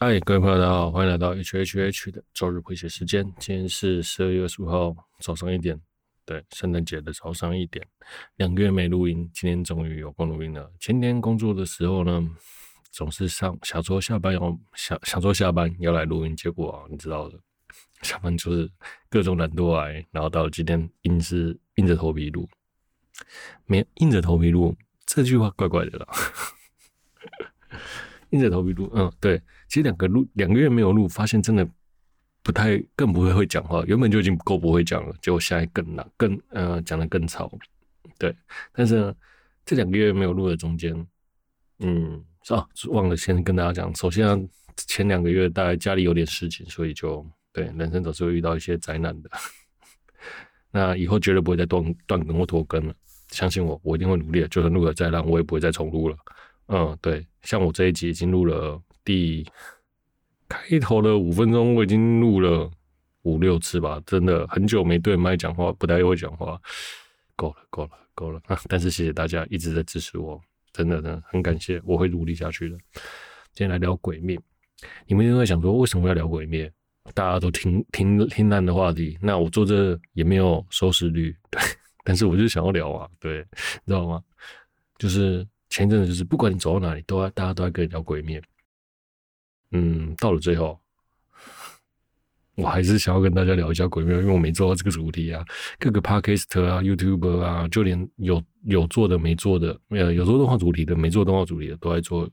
嗨，各位朋友，大家好，欢迎来到 HHH 的周日回血时间。今天是十二月二十五号早上一点，对，圣诞节的早上一点，两个月没录音，今天终于有空录音了。前天工作的时候呢，总是上想说下班要想想说下班要来录音，结果，你知道的，下班就是各种懒惰来，然后到今天硬是硬着头皮录，没硬着头皮录这句话怪怪的啦。硬着头皮录，嗯，对，其实两个录两个月没有录，发现真的不太，更不会会讲话。原本就已经够不会讲了，结果现在更难，更呃讲得更吵。对，但是呢，这两个月没有录的中间，嗯，啊，忘了先跟大家讲，首先啊，前两个月大概家里有点事情，所以就对，人生总是会遇到一些灾难的。那以后绝对不会再断断更或拖更了，相信我，我一定会努力的。就算录了再烂，我也不会再重录了。嗯，对，像我这一集已经录了第开头的五分钟，我已经录了五六次吧，真的很久没对麦讲话，不太会讲话，够了，够了，够了啊！但是谢谢大家一直在支持我，真的，真的很感谢，我会努力下去的。今天来聊鬼灭，你们应该想说，为什么要聊鬼灭？大家都听听听烂的话题，那我做这也没有收视率，对，但是我就想要聊啊，对，你知道吗？就是。前一阵子就是，不管你走到哪里，都大家都在跟你聊鬼面。嗯，到了最后，我还是想要跟大家聊一下鬼面，因为我没做到这个主题啊。各个 Podcast 啊、YouTube 啊，就连有有做的、没做的，呃，有做动画主题的、没做动画主题的，都在做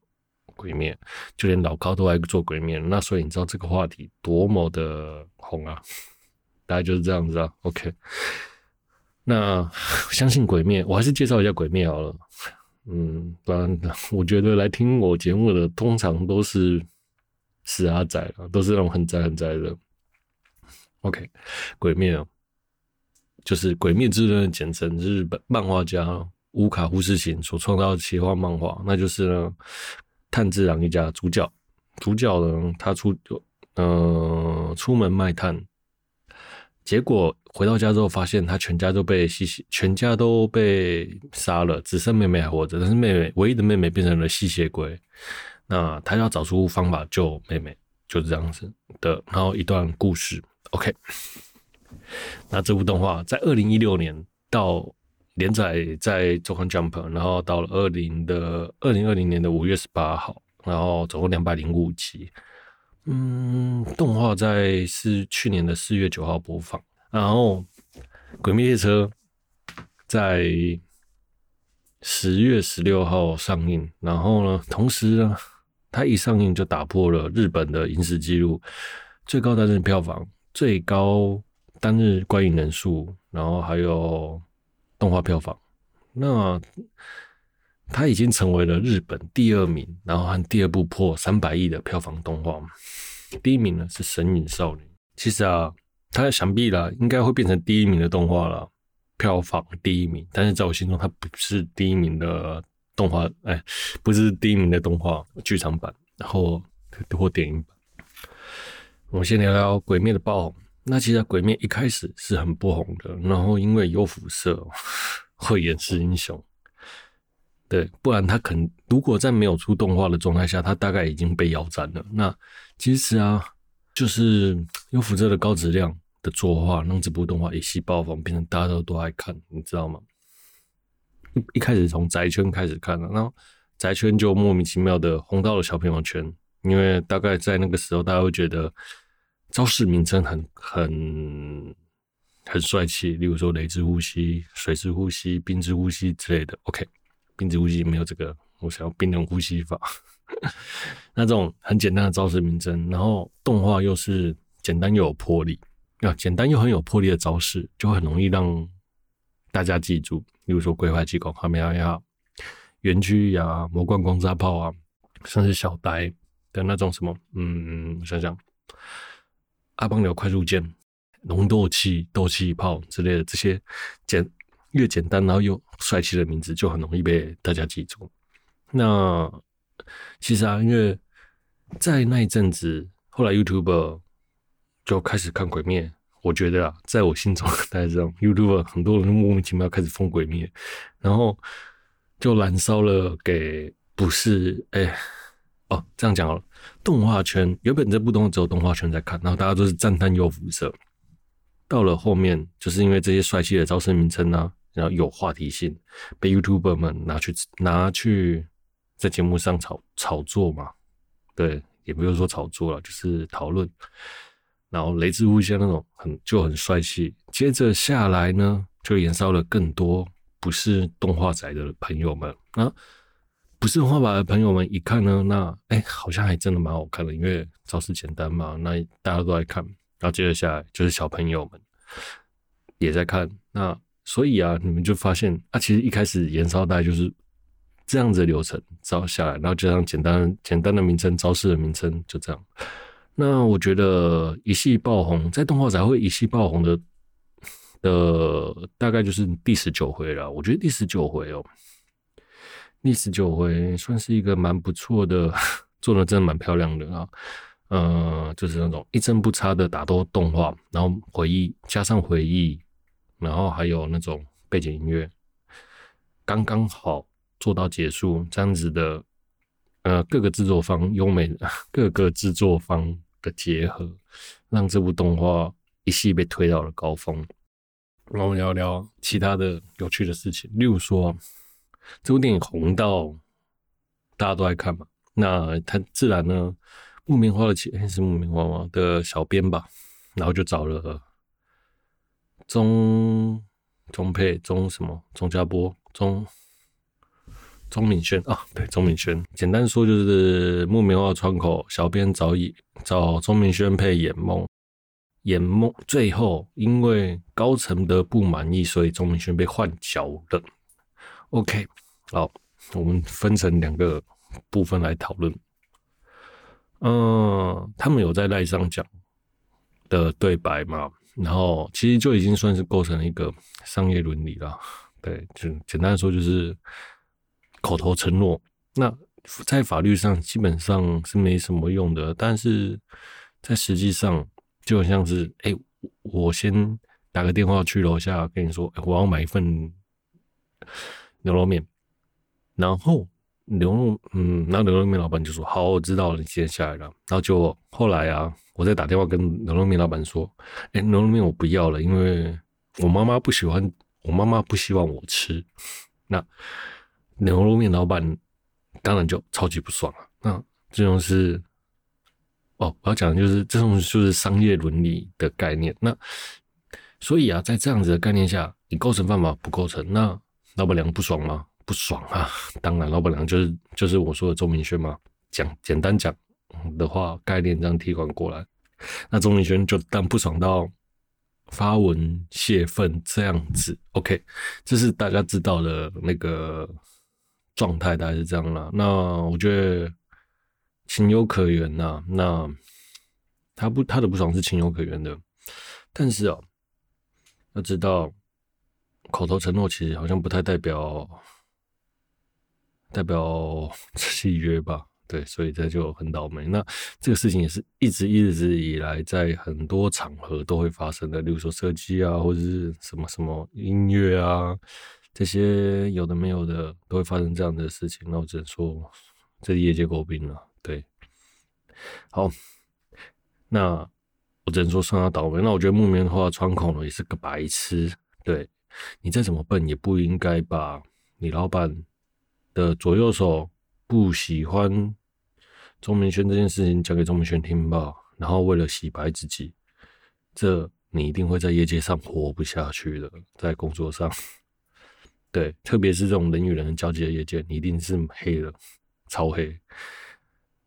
鬼面。就连老高都在做鬼面，那所以你知道这个话题多么的红啊？大概就是这样子啊。OK，那 相信鬼面，我还是介绍一下鬼面好了。嗯，当然，我觉得来听我节目的通常都是死阿仔了，都是那种很宅很宅的。OK，鬼灭哦，就是《鬼灭之刃》的简称，日本漫画家乌卡忽世行所创造的奇幻漫画，那就是呢，炭治郎一家主角，主角呢，他出呃出门卖炭，结果。回到家之后，发现他全家都被吸血，全家都被杀了，只剩妹妹还活着。但是妹妹唯一的妹妹变成了吸血鬼，那他要找出方法救妹妹，就是这样子的。然后一段故事，OK。那这部动画在二零一六年到连载在周刊 Jump，然后到了二零的二零二零年的五月十八号，然后总共两百零五集。嗯，动画在是去年的四月九号播放。然后，《鬼灭列车》在十月十六号上映。然后呢，同时呢，它一上映就打破了日本的影史纪录，最高单日票房、最高单日观影人数，然后还有动画票房。那它已经成为了日本第二名，然后和第二部破三百亿的票房动画。第一名呢是《神隐少女》。其实啊。他想必啦，应该会变成第一名的动画了，票房第一名。但是在我心中，它不是第一名的动画，哎，不是第一名的动画剧场版，然后或电影版。我们先聊聊《鬼灭》的爆红。那其实《鬼灭》一开始是很不红的，然后因为有辐射，会掩饰英雄。对，不然他肯如果在没有出动画的状态下，他大概已经被腰斩了。那其实啊，就是有辐射的高质量。的作画让这部动画一夕爆红，变成大家都都爱看，你知道吗？一一开始从宅圈开始看了，然后宅圈就莫名其妙的红到了小朋友圈，因为大概在那个时候，大家会觉得招式名称很很很帅气，例如说雷之呼吸、水之呼吸、冰之呼吸之类的。OK，冰之呼吸没有这个，我想要冰冷呼吸法。那这种很简单的招式名称，然后动画又是简单又有魄力。要简单又很有魄力的招式，就很容易让大家记住。例如说，龟派气功、哈梅哈呀、圆锯呀、魔贯光炸炮啊，甚至小呆的那种什么，嗯，我想想，阿邦流快速剑、龙斗气、斗气炮之类的这些简越简单然后又帅气的名字，就很容易被大家记住。那其实啊，因为在那一阵子，后来 YouTube。就开始看鬼灭，我觉得啊，在我心中 大家知道，YouTube 很多人莫名其妙开始疯鬼灭，然后就燃烧了给不是哎、哦，这样讲了。动画圈原本这部动画只有动画圈在看，然后大家都是赞叹又辐射。到了后面，就是因为这些帅气的招生名称呢，然后有话题性，被 YouTuber 们拿去拿去在节目上炒炒作嘛。对，也不用说炒作了，就是讨论。然后雷之乌线那种很就很帅气。接着下来呢，就延烧了更多不是动画宅的朋友们那。不是画法的朋友们一看呢，那哎、好像还真的蛮好看的，因为招式简单嘛，那大家都在看。然后接着下来就是小朋友们也在看，那所以啊，你们就发现啊，其实一开始延烧大概就是这样子的流程，招下来，然后加上简单简单的名称，招式的名称就这样。那我觉得一系爆红，在动画才会一系爆红的的大概就是第十九回了。我觉得第十九回哦。第十九回算是一个蛮不错的，做的真的蛮漂亮的啊，呃，就是那种一帧不差的打斗动画，然后回忆加上回忆，然后还有那种背景音乐，刚刚好做到结束这样子的，呃，各个制作方优美，各个制作方的结合，让这部动画一系被推到了高峰。然后聊聊其他的有趣的事情，例如说。这部电影红到大家都爱看嘛，那他自然呢，木棉花的起、是木棉花吗的小编吧，然后就找了钟钟沛、钟什么、钟家波、钟钟敏轩啊，对，钟敏轩。简单说就是木棉花窗口小编找以找钟敏轩配魇梦，魇梦最后因为高层的不满意，所以钟敏轩被换角了。OK，好，我们分成两个部分来讨论。嗯，他们有在赖上讲的对白嘛？然后其实就已经算是构成一个商业伦理了。对，就简单说就是口头承诺。那在法律上基本上是没什么用的，但是在实际上就像是，哎，我先打个电话去楼下跟你说，我要买一份。牛肉面，然后牛肉，嗯，那牛肉面老板就说：“好，我知道了，你接下来了。”然后就后来啊，我再打电话跟牛肉面老板说：“哎，牛肉面我不要了，因为我妈妈不喜欢，我妈妈不希望我吃。”那牛肉面老板当然就超级不爽了。那这种是哦，我要讲的就是这种就是商业伦理的概念。那所以啊，在这样子的概念下，你构成犯法不构成？那老板娘不爽吗？不爽啊！当然，老板娘就是就是我说的钟明轩嘛。讲简单讲的话，概念这样替换过来，那钟明轩就当不爽到发文泄愤这样子。OK，这是大家知道的那个状态，大概是这样啦。那我觉得情有可原呐。那他不他的不爽是情有可原的，但是啊，要知道。口头承诺其实好像不太代表代表契约吧？对，所以这就很倒霉。那这个事情也是一直一直以来在很多场合都会发生的，例如说设计啊，或者是什么什么音乐啊，这些有的没有的都会发生这样的事情。那我只能说，这业界诟病了。对，好，那我只能说算他倒霉。那我觉得木棉花穿孔了也是个白痴，对。你再怎么笨，也不应该把你老板的左右手不喜欢钟明轩这件事情讲给钟明轩听吧。然后为了洗白自己，这你一定会在业界上活不下去的，在工作上，对，特别是这种人与人交接的业界，你一定是黑了，超黑。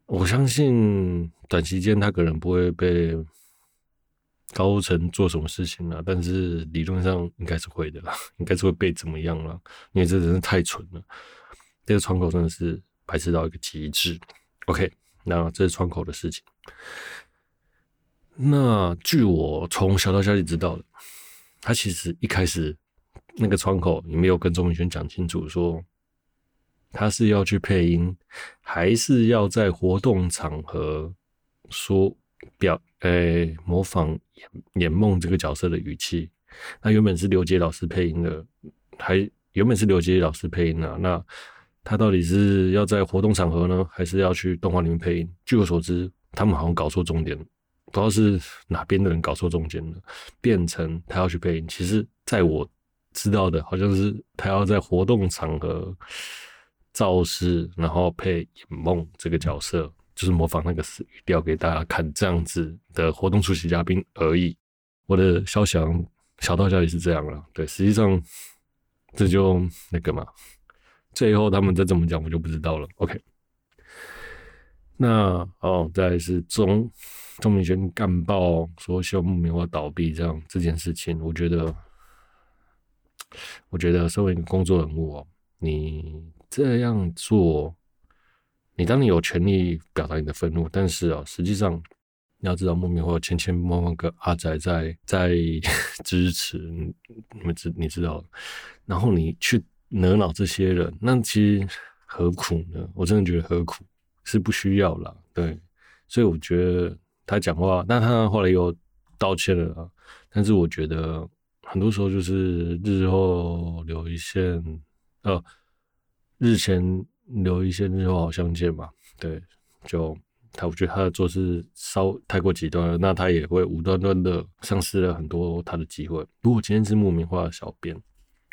我相信短期间他可能不会被。高层做什么事情了？但是理论上应该是会的啦，应该是会被怎么样了？因为这真是太蠢了，这个窗口真的是白痴到一个极致。OK，那这是窗口的事情。那据我从小道消息知道的，他其实一开始那个窗口你没有跟钟明轩讲清楚，说他是要去配音，还是要在活动场合说。表诶、模仿演梦这个角色的语气。那原本是刘杰老师配音的，还原本是刘杰老师配音的。那他到底是要在活动场合呢，还是要去动画里面配音？据我所知，他们好像搞错重点，不知道是哪边的人搞错重点了，变成他要去配音。其实，在我知道的，好像是他要在活动场合造势，然后配眼梦这个角色，就是模仿那个语调给大家看，这样子的活动出席嘉宾而已。我的消息小道消息是这样了，对，实际上这就那个嘛，最后他们再怎么讲，我就不知道了。OK，那哦，再来是钟钟明轩干爆说希望木棉花倒闭这样这件事情，我觉得，我觉得身为一个工作人物哦，你这样做，你当你有权利表达你的愤怒，但是哦，实际上。你要知道，莫名或千千万万个阿宅在在 支持你们知你知道，然后你去惹恼这些人，那其实何苦呢？我真的觉得何苦是不需要啦。对，所以我觉得他讲话，但他后来又道歉了。但是我觉得很多时候就是日后留一线，呃，日前留一线，日后好相见嘛。对，就。他我觉得他的做事稍太过极端了，那他也会无端端的丧失了很多他的机会。如果今天是木棉花的小编，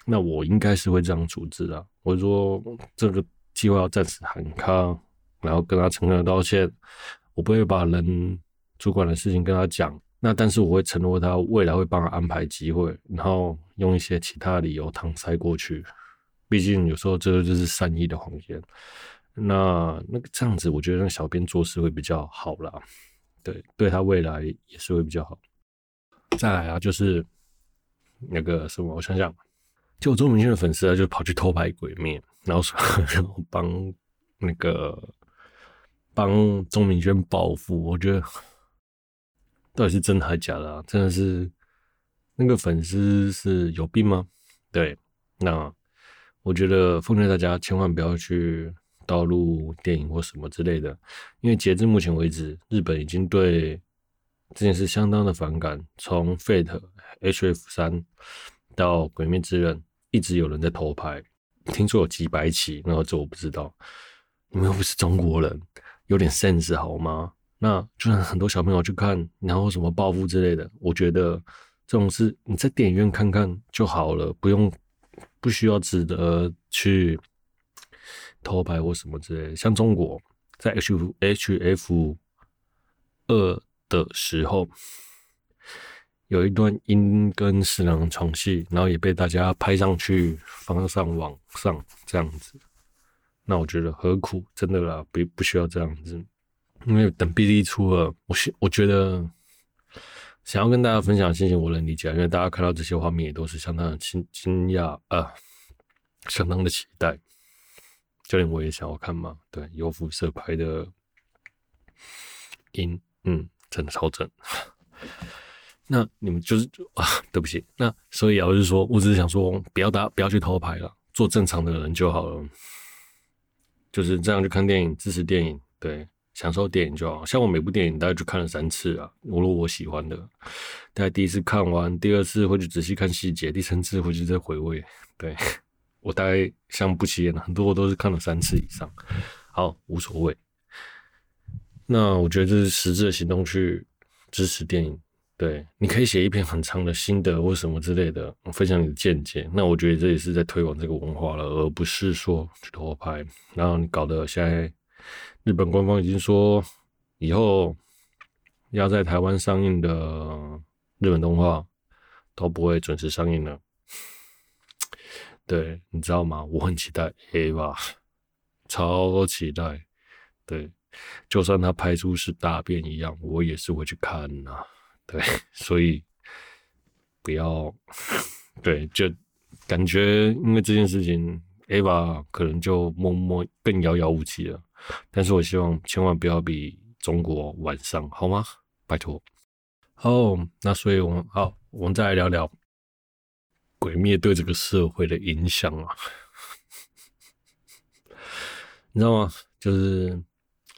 那我应该是会这样处置的。我说这个计划要暂时喊卡，然后跟他诚恳道歉。我不会把人主管的事情跟他讲，那但是我会承诺他未来会帮他安排机会，然后用一些其他理由搪塞过去。毕竟有时候这个就是善意的谎言。那那个这样子，我觉得让小编做事会比较好啦，对，对他未来也是会比较好。再来啊，就是那个什么，我想想，就钟明轩的粉丝啊，就跑去偷拍鬼灭，然后说 然后帮那个帮钟明轩报复，我觉得到底是真的还是假的啊？真的是那个粉丝是有病吗？对，那我觉得奉劝大家千万不要去。盗录电影或什么之类的，因为截至目前为止，日本已经对这件事相当的反感。从 Fate、HF 三到鬼灭之刃，一直有人在偷拍，听说有几百起，然后这我不知道。你们又不是中国人，有点 sense 好吗？那就算很多小朋友去看，然后什么报复之类的，我觉得这种事你在电影院看看就好了，不用不需要值得去。偷拍或什么之类的，像中国在 H H F 二的时候，有一段樱跟十郎床戏，然后也被大家拍上去，放上网上这样子。那我觉得何苦？真的啦，不不需要这样子。因为等 B D 出了，我我觉得想要跟大家分享的心情，我能理解，因为大家看到这些画面也都是相当的惊惊讶啊，相当的期待。教练，我也想要看嘛。对，有辐射拍的音，嗯，真的超正。那你们就是 啊，对不起。那所以啊，我就是说，我只是想说，不要打，不要去偷拍了，做正常的人就好了。就是这样去看电影，支持电影，对，享受电影就好。像我每部电影大概就看了三次啊，我如果我喜欢的，大概第一次看完，第二次会去仔细看细节，第三次会去再回味，对。我大概像不起眼的，很多我都是看了三次以上。好，无所谓。那我觉得这是实质的行动去支持电影。对，你可以写一篇很长的心得或什么之类的，分享你的见解。那我觉得这也是在推广这个文化了，而不是说去偷拍。然后你搞得现在日本官方已经说，以后要在台湾上映的日本动画都不会准时上映了。对，你知道吗？我很期待 A 吧，超期待。对，就算他拍出是大便一样，我也是会去看呐、对，所以不要 对，就感觉因为这件事情，Ava 可能就默默更遥遥无期了。但是我希望千万不要比中国晚上，好吗？拜托。好，那所以我们好，我们再来聊聊。鬼灭对这个社会的影响啊，你知道吗？就是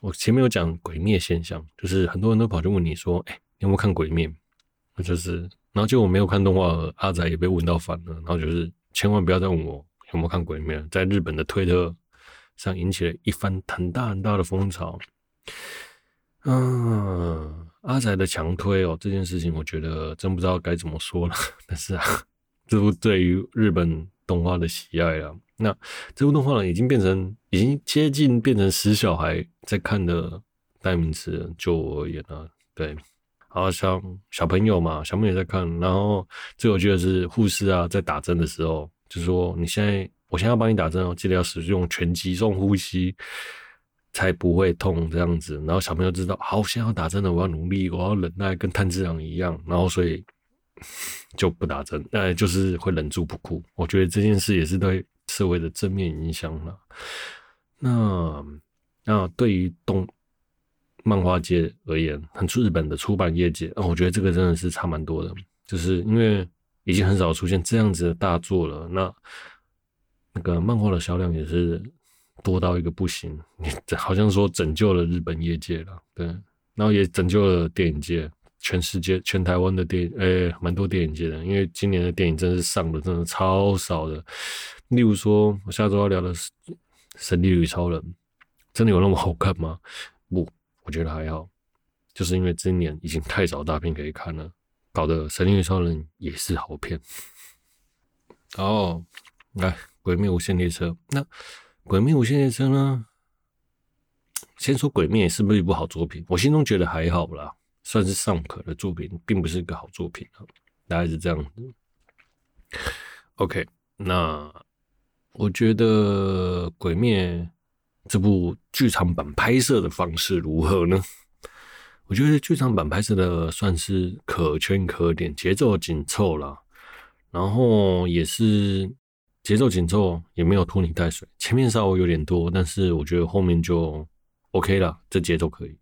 我前面有讲鬼灭现象，就是很多人都跑去问你说：“哎、欸，你有没有看鬼灭？”那就是，然后就我没有看动画，阿仔也被问到烦了。然后就是千万不要再问我有没有看鬼灭，在日本的推特上引起了一番很大很大的风潮。嗯，阿仔的强推哦，这件事情我觉得真不知道该怎么说了。但是啊，这部对于日本动画的喜爱啊，那这部动画呢，已经变成已经接近变成死小孩在看的代名词。就我而言啊，对，好像小朋友嘛，小朋友在看，然后最有趣的是护士啊，在打针的时候，就说你现在，我现在要帮你打针哦，记得要使用全集中呼吸。才不会痛这样子，然后小朋友知道，好，现在要打针了，我要努力，我要忍耐，跟炭治郎一样，然后所以就不打针，那就是会忍住不哭。我觉得这件事也是对社会的正面影响了。那那对于动漫画界而言，很出日本的出版业界啊，我觉得这个真的是差蛮多的，就是因为已经很少出现这样子的大作了。那那个漫画的销量也是。多到一个不行，你好像说拯救了日本业界了，对，然后也拯救了电影界，全世界、全台湾的电影，诶，蛮多电影界的，因为今年的电影真是上的真的超少的。例如说，我下周要聊的是《神力女超人》，真的有那么好看吗？不，我觉得还好，就是因为今年已经太少大片可以看了，搞得《神力女超人》也是好片。哦，来，《鬼灭无限列车》那。《鬼灭无限列车》呢？先说《鬼灭》是不是一部好作品？我心中觉得还好啦，算是尚可的作品，并不是一个好作品啊，大概是这样子。OK，那我觉得《鬼灭》这部剧场版拍摄的方式如何呢？我觉得剧场版拍摄的算是可圈可点，节奏紧凑啦，然后也是。节奏紧凑，也没有拖泥带水。前面稍微有点多，但是我觉得后面就 OK 了，这节奏可以。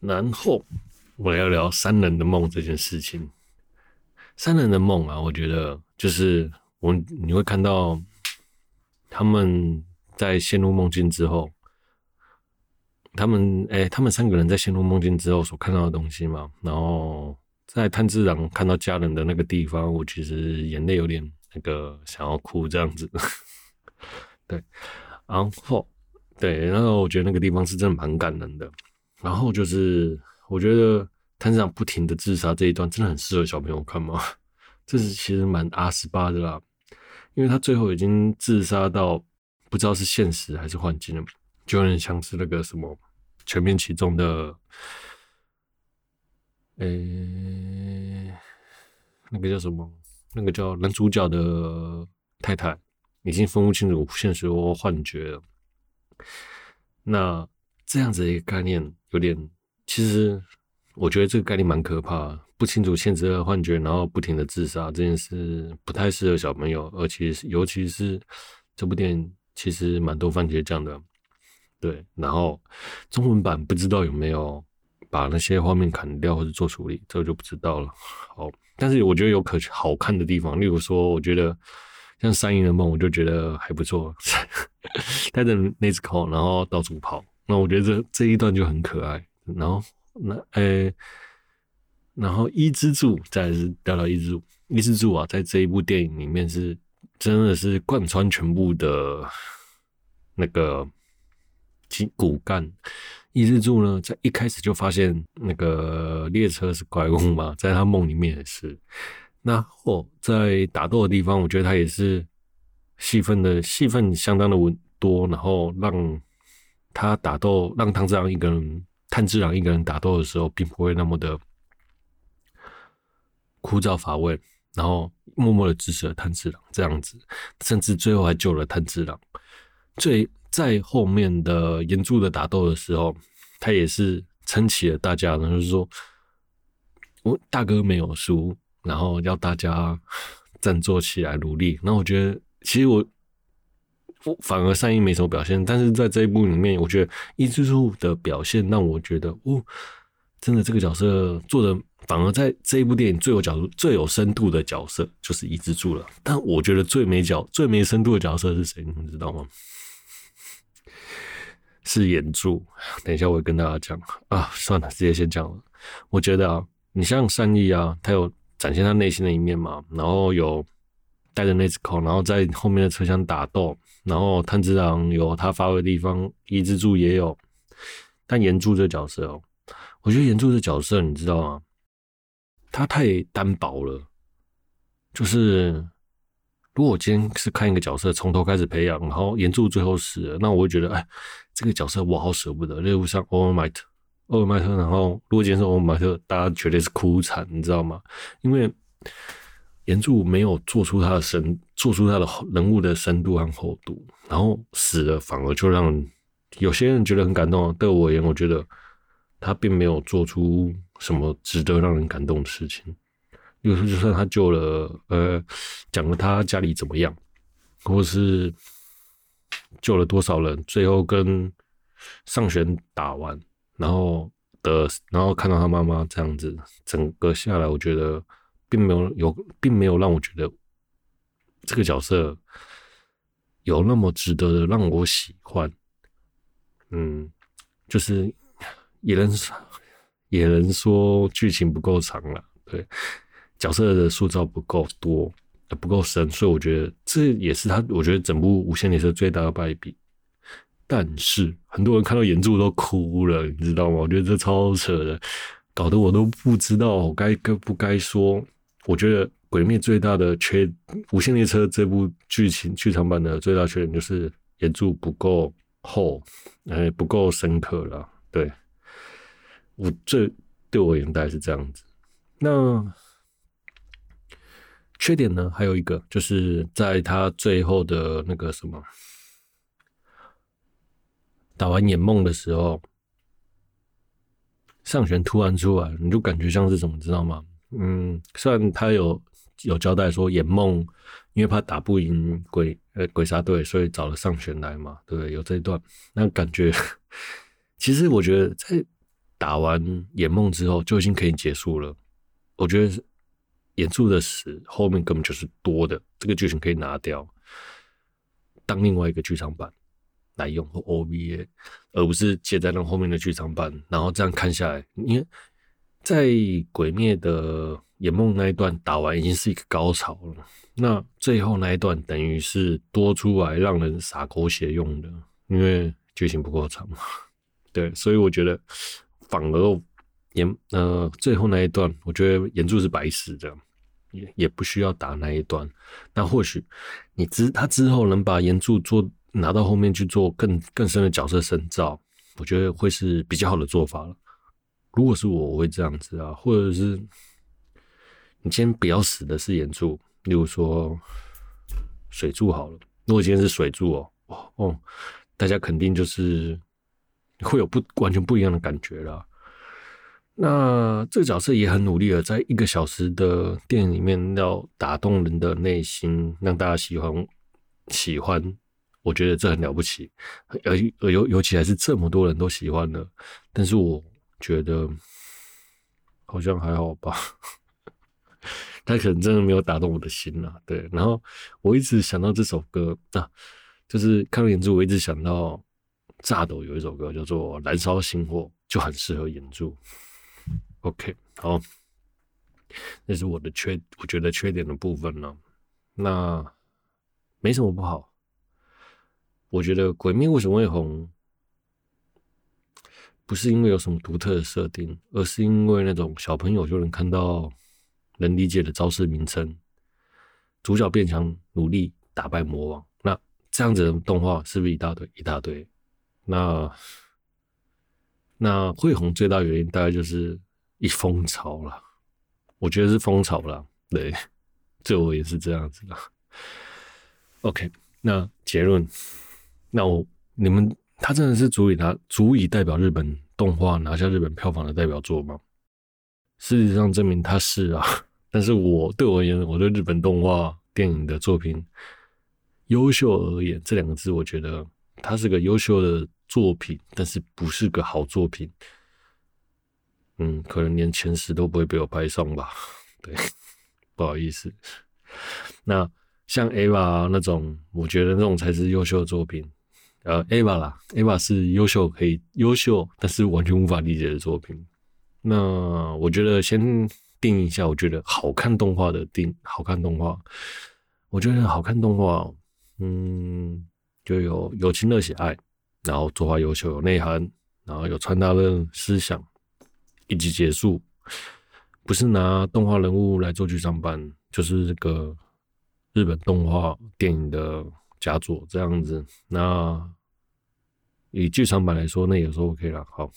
然后我要聊三人的梦这件事情。三人的梦啊，我觉得就是我你会看到他们在陷入梦境之后，他们哎、他们三个人在陷入梦境之后所看到的东西嘛。然后在炭治郎看到家人的那个地方，我其实眼泪有点。那个想要哭这样子，对，然后对，然后我觉得那个地方是真的蛮感人的。然后就是我觉得炭治郎不停的自杀这一段真的很适合小朋友看嘛，这是其实蛮阿斯巴的啦，因为他最后已经自杀到不知道是现实还是幻境了，就有点像是那个什么全面启动的，诶，那个叫什么？那个叫男主角的太太已经分不清楚现实或幻觉了。那这样子一个概念有点，其实我觉得这个概念蛮可怕。不清楚现实和幻觉，然后不停的自杀这件事不太适合小朋友，而且尤其是这部电影其实蛮多番茄酱的。对，然后中文版不知道有没有把那些画面砍掉或者做处理，这个就不知道了。好。但是我觉得有可好看的地方，例如说，我觉得像《三樱的梦》，我就觉得还不错，带着祢豆子口，然后到处跑，那我觉得这这一段就很可爱。然后那呃、然后伊之助再是聊聊伊之助，伊之助啊，在这一部电影里面是真的是贯穿全部的那个骨干。伊之助呢，在一开始就发现那个列车是怪物嘛，在他梦里面也是。那后在打斗的地方，我觉得他也是戏份的戏份相当的多，然后让他打斗，让炭治郎一个人，炭治郎一个人打斗的时候，并不会那么的枯燥乏味，然后默默的支持了炭治郎这样子，甚至最后还救了炭治郎。最在后面的严重的打斗的时候，他也是撑起了大家，然后就是说，我大哥没有输，然后要大家 振作起来努力。那我觉得，其实我我反而善意没什么表现，但是在这一部里面，我觉得伊之助的表现让我觉得，哦，真的这个角色做的反而在这一部电影最有角度、最有深度的角色就是伊之助了。但我觉得最没角、最没深度的角色是谁？你们知道吗？是炎柱，等一下我会跟大家讲啊，算了，直接先讲了。我觉得啊，你像善逸啊，他有展现他内心的一面嘛，然后有带着那只口，然后在后面的车厢打斗，然后炭治郎有他发挥的地方，伊之助也有，但炎柱这角色哦，我觉得炎柱这角色你知道吗？他太单薄了，就是如果我今天是看一个角色从头开始培养，然后原著最后死了，那我会觉得哎，这个角色我好舍不得。例如像欧尔麦特，欧尔麦特，然后如果今天是欧尔麦特，大家绝对是哭惨，你知道吗？因为原著没有做出他的深，做出他的人物的深度和厚度，然后死了反而就让有些人觉得很感动啊。对我而言，我觉得他并没有做出。什么值得让人感动的事情？有时候就算他救了，呃，讲了他家里怎么样，或是救了多少人，最后跟上弦打完，然后的，然后看到他妈妈这样子，整个下来，我觉得并没有有，并没有让我觉得这个角色有那么值得的让我喜欢。嗯，就是也能。也能说剧情不够长了，对，角色的塑造不够多，不够深，所以我觉得这也是他，我觉得整部《无限列车》最大的败笔。但是很多人看到原著都哭了，你知道吗？我觉得这超扯的，搞得我都不知道我该该不该说。我觉得《鬼灭》最大的缺，《无限列车》这部剧情剧场版的最大缺点就是原著不够厚，哎，不够深刻了，对。我这对我而言大概是这样子。那缺点呢？还有一个，就是在他最后的那个什么打完眼梦的时候，上弦突然出来，你就感觉像是什么，知道吗？嗯，虽然他有有交代说眼梦因为怕打不赢鬼呃鬼杀队，所以找了上弦来嘛，对不对？有这一段，那感觉 其实我觉得在。打完眼梦之后就已经可以结束了，我觉得炎柱的死后面根本就是多的，这个剧情可以拿掉，当另外一个剧场版来用或 OVA，而不是接在那后面的剧场版。然后这样看下来，因为在鬼灭的魇梦那一段打完已经是一个高潮了，那最后那一段等于是多出来让人洒狗血用的，因为剧情不够长嘛。对，所以我觉得。反而炎呃最后那一段，我觉得炎柱是白死的，也也不需要打那一段。那或许你之他之后能把岩柱做拿到后面去做更更深的角色深造，我觉得会是比较好的做法了。如果是我，我会这样子啊，或者是你今天不要死的是岩柱，例如说水柱好了。如果今天是水柱哦，哦，大家肯定就是。会有不完全不一样的感觉了。那这个角色也很努力了，在一个小时的电影里面要打动人的内心，让大家喜欢喜欢。我觉得这很了不起，而而尤尤其还是这么多人都喜欢的。但是我觉得好像还好吧，他可能真的没有打动我的心啊。对，然后我一直想到这首歌啊，就是看了演出，我一直想到。炸斗有一首歌叫做《燃烧星火》，就很适合演出。OK，好，那是我的缺，我觉得缺点的部分呢。那没什么不好。我觉得《鬼灭》为什么会红，不是因为有什么独特的设定，而是因为那种小朋友就能看到、能理解的招式名称，主角变强，努力打败魔王。那这样子的动画是不是一大堆？一大堆。那那会红最大原因大概就是一风潮了，我觉得是风潮了，对，这我也是这样子的。OK，那结论，那我你们他真的是足以拿足以代表日本动画拿下日本票房的代表作吗？事实上证明他是啊，但是我对我而言，我对日本动画电影的作品优秀而言这两个字，我觉得它是个优秀的。作品，但是不是个好作品，嗯，可能连前十都不会被我拍上吧。对，不好意思。那像 Eva 那种，我觉得那种才是优秀的作品。呃，Eva 啦，Eva 是优秀，可以优秀，但是完全无法理解的作品。那我觉得先定一下，我觉得好看动画的定好看动画，我觉得好看动画，嗯。就有友情、热血、爱，然后作画优秀、有内涵，然后有传达的思想，一集结束，不是拿动画人物来做剧场版，就是这个日本动画电影的佳作这样子。那以剧场版来说，那有时候 OK 了。好，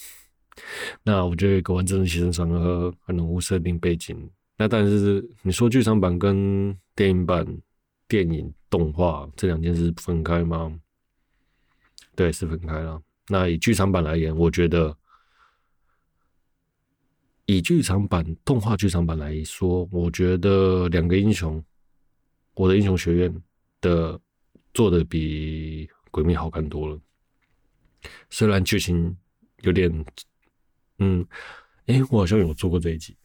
那我觉得个完整的牺牲场合和人物设定背景。那但是你说剧场版跟电影版、电影动画这两件事分开吗？对，是分开了。那以剧场版来言，我觉得以剧场版动画剧场版来说，我觉得两个英雄，我的英雄学院的做的比鬼灭好看多了。虽然剧情有点，嗯，哎、我好像有做过这一集，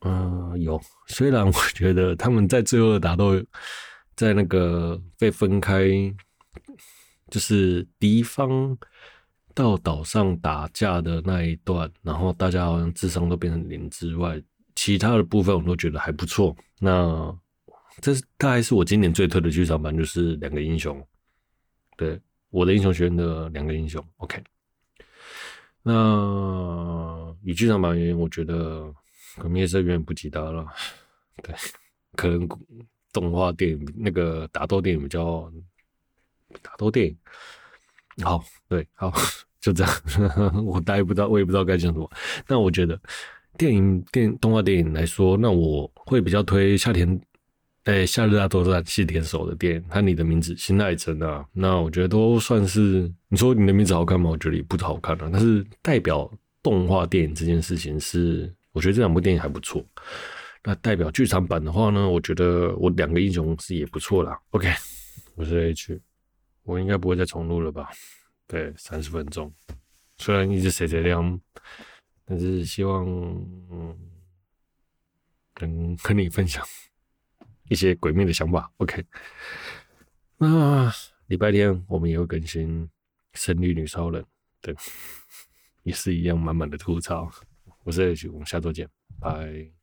嗯、有。虽然我觉得他们在最后的打斗，在那个被分开，就是敌方到岛上打架的那一段，然后大家好像智商都变成零之外，其他的部分我都觉得还不错。那这是大概是我今年最推的剧场版，就是两个英雄，对。我的英雄学院的两个英雄，OK。那以剧场版而言，我觉得《鬼灭之刃》不及他了。对，可能动画电影那个打斗电影比较打斗电影。好，对，好，就这样。我大概不知道，我也不知道该讲什么。但我觉得电影、电动画电影来说，那我会比较推夏天。哎、夏日大作战细田守的电影，和你的名字新海诚啊，那我觉得都算是。你说你的名字好看吗？我觉得也不好看啊。但是代表动画电影这件事情是，我觉得这两部电影还不错。那代表剧场版的话呢，我觉得我两个英雄是也不错啦。OK，我是 H，我应该不会再重录了吧？对，三十分钟，虽然一直谁谁亮，但是希望嗯，能跟你分享。一些鬼魅的想法，OK。那礼拜天我们也会更新《神力女超人》，对，也是一样满满的吐槽。我是 H，我们下周见，拜。